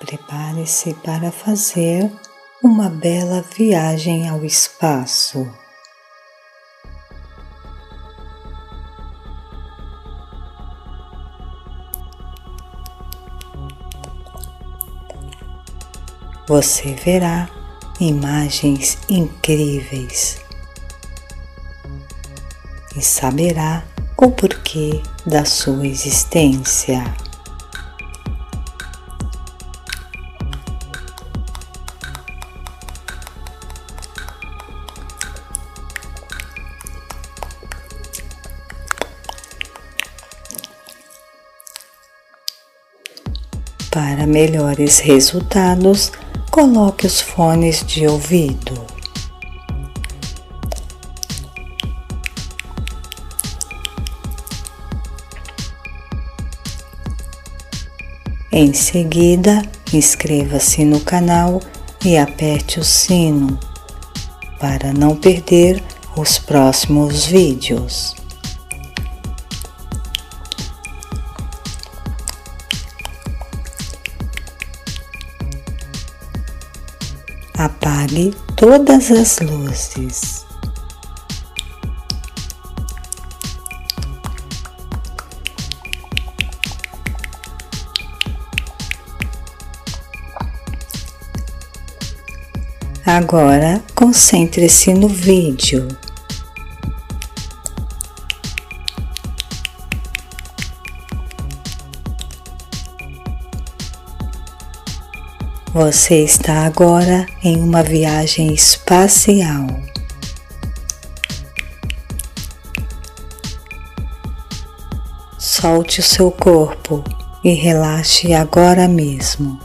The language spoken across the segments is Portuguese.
Prepare-se para fazer uma bela viagem ao espaço. Você verá imagens incríveis e saberá o porquê da sua existência. Melhores resultados, coloque os fones de ouvido. Em seguida, inscreva-se no canal e aperte o sino para não perder os próximos vídeos. Apague todas as luzes. Agora concentre-se no vídeo. Você está agora em uma viagem espacial. Solte o seu corpo e relaxe agora mesmo.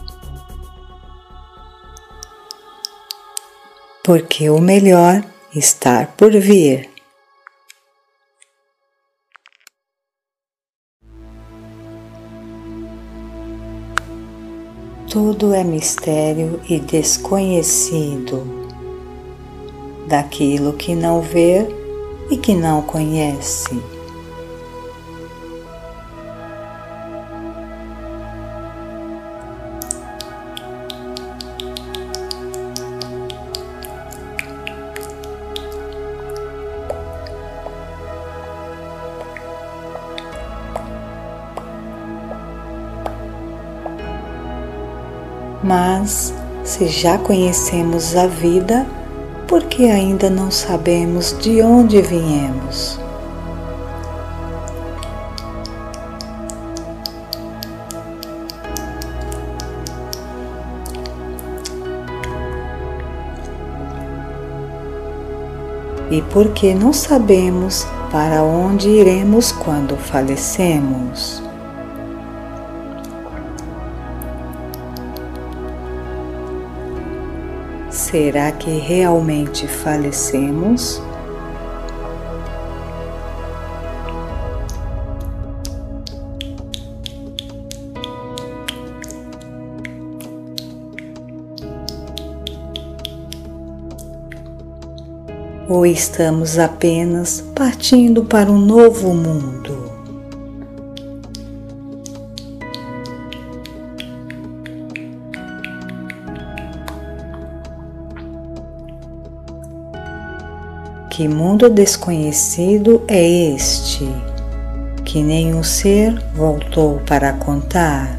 Porque o melhor está por vir. Tudo é mistério e desconhecido daquilo que não vê e que não conhece. Se já conhecemos a vida, por que ainda não sabemos de onde viemos? E por que não sabemos para onde iremos quando falecemos? Será que realmente falecemos? Ou estamos apenas partindo para um novo mundo? Que mundo desconhecido é este que nenhum ser voltou para contar?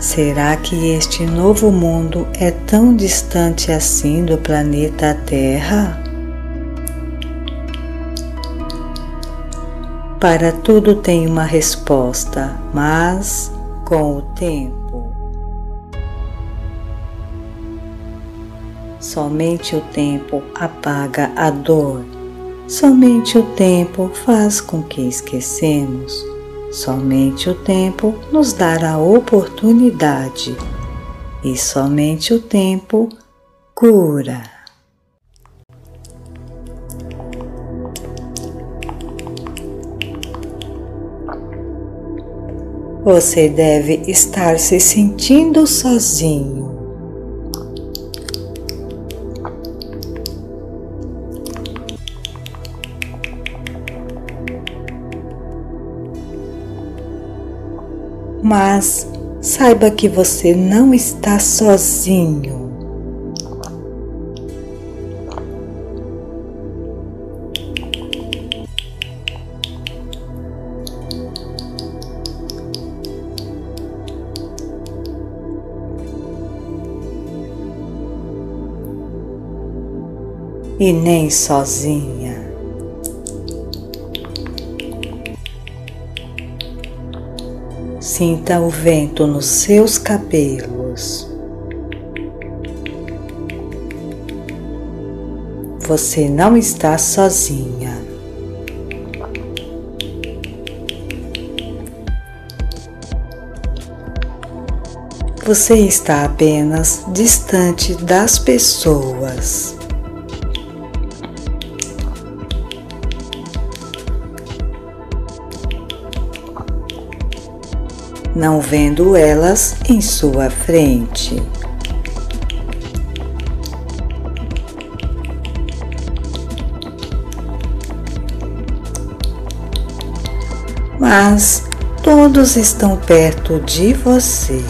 Será que este novo mundo é tão distante assim do planeta Terra? Para tudo tem uma resposta, mas com o tempo. Somente o tempo apaga a dor. Somente o tempo faz com que esquecemos. Somente o tempo nos dará a oportunidade. E somente o tempo cura. Você deve estar se sentindo sozinho. Mas saiba que você não está sozinho. E nem sozinha. Sinta o vento nos seus cabelos. Você não está sozinha. Você está apenas distante das pessoas. Não vendo elas em sua frente. Mas todos estão perto de você.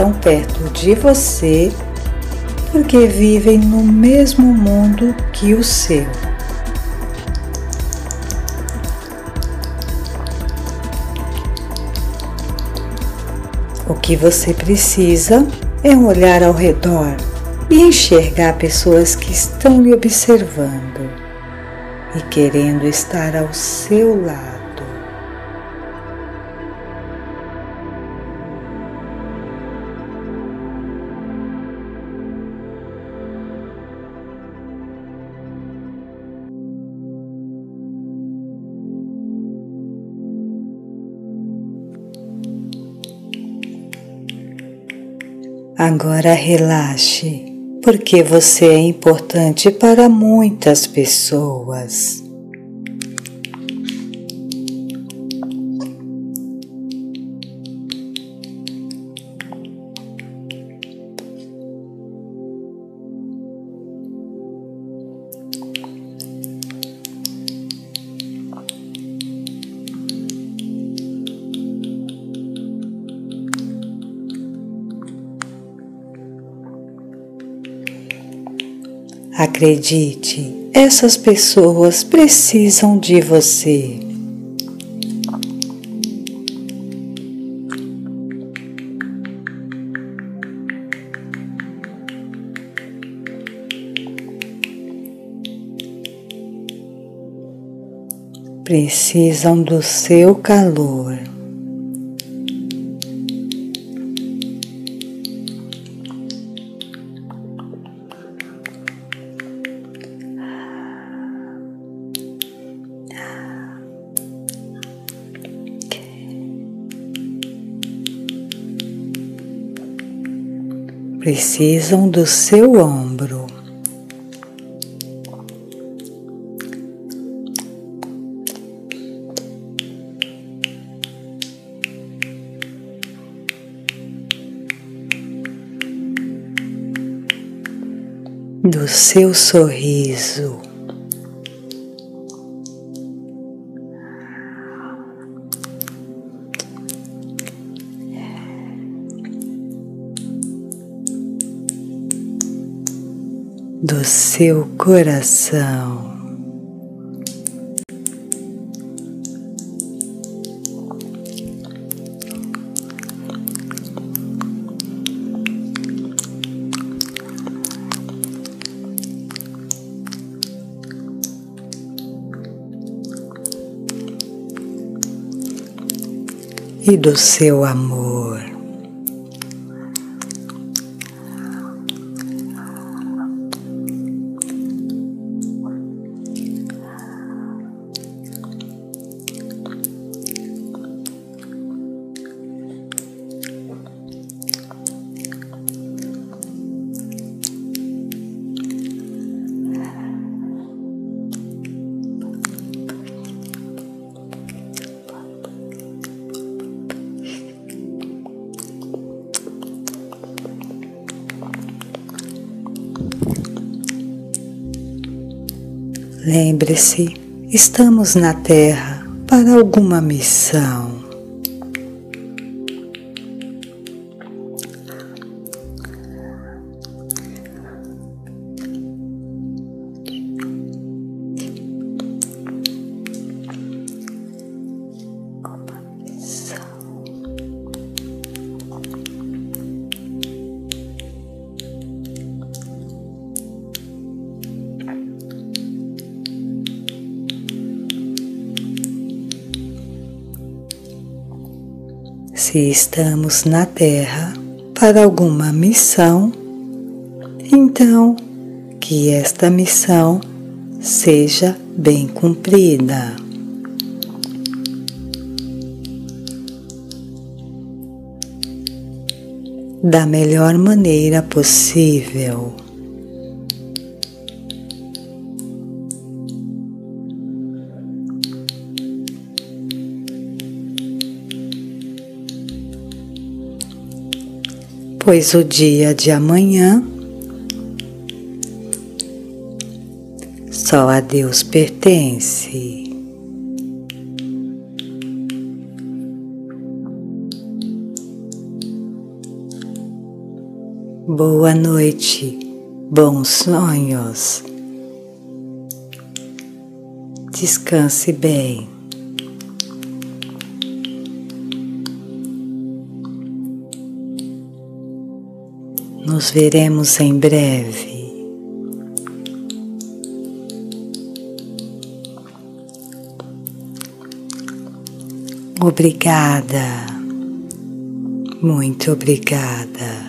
Estão perto de você porque vivem no mesmo mundo que o seu. O que você precisa é olhar ao redor e enxergar pessoas que estão lhe observando e querendo estar ao seu lado. Agora relaxe, porque você é importante para muitas pessoas. Acredite, essas pessoas precisam de você. Precisam do seu calor. Precisam do seu ombro. Do seu sorriso. Do seu coração. E do seu amor. Lembre-se, estamos na Terra para alguma missão. Se estamos na Terra para alguma missão, então que esta missão seja bem cumprida. Da melhor maneira possível. Pois o dia de amanhã só a Deus pertence. Boa noite, bons sonhos. Descanse bem. Nos veremos em breve. Obrigada, muito obrigada.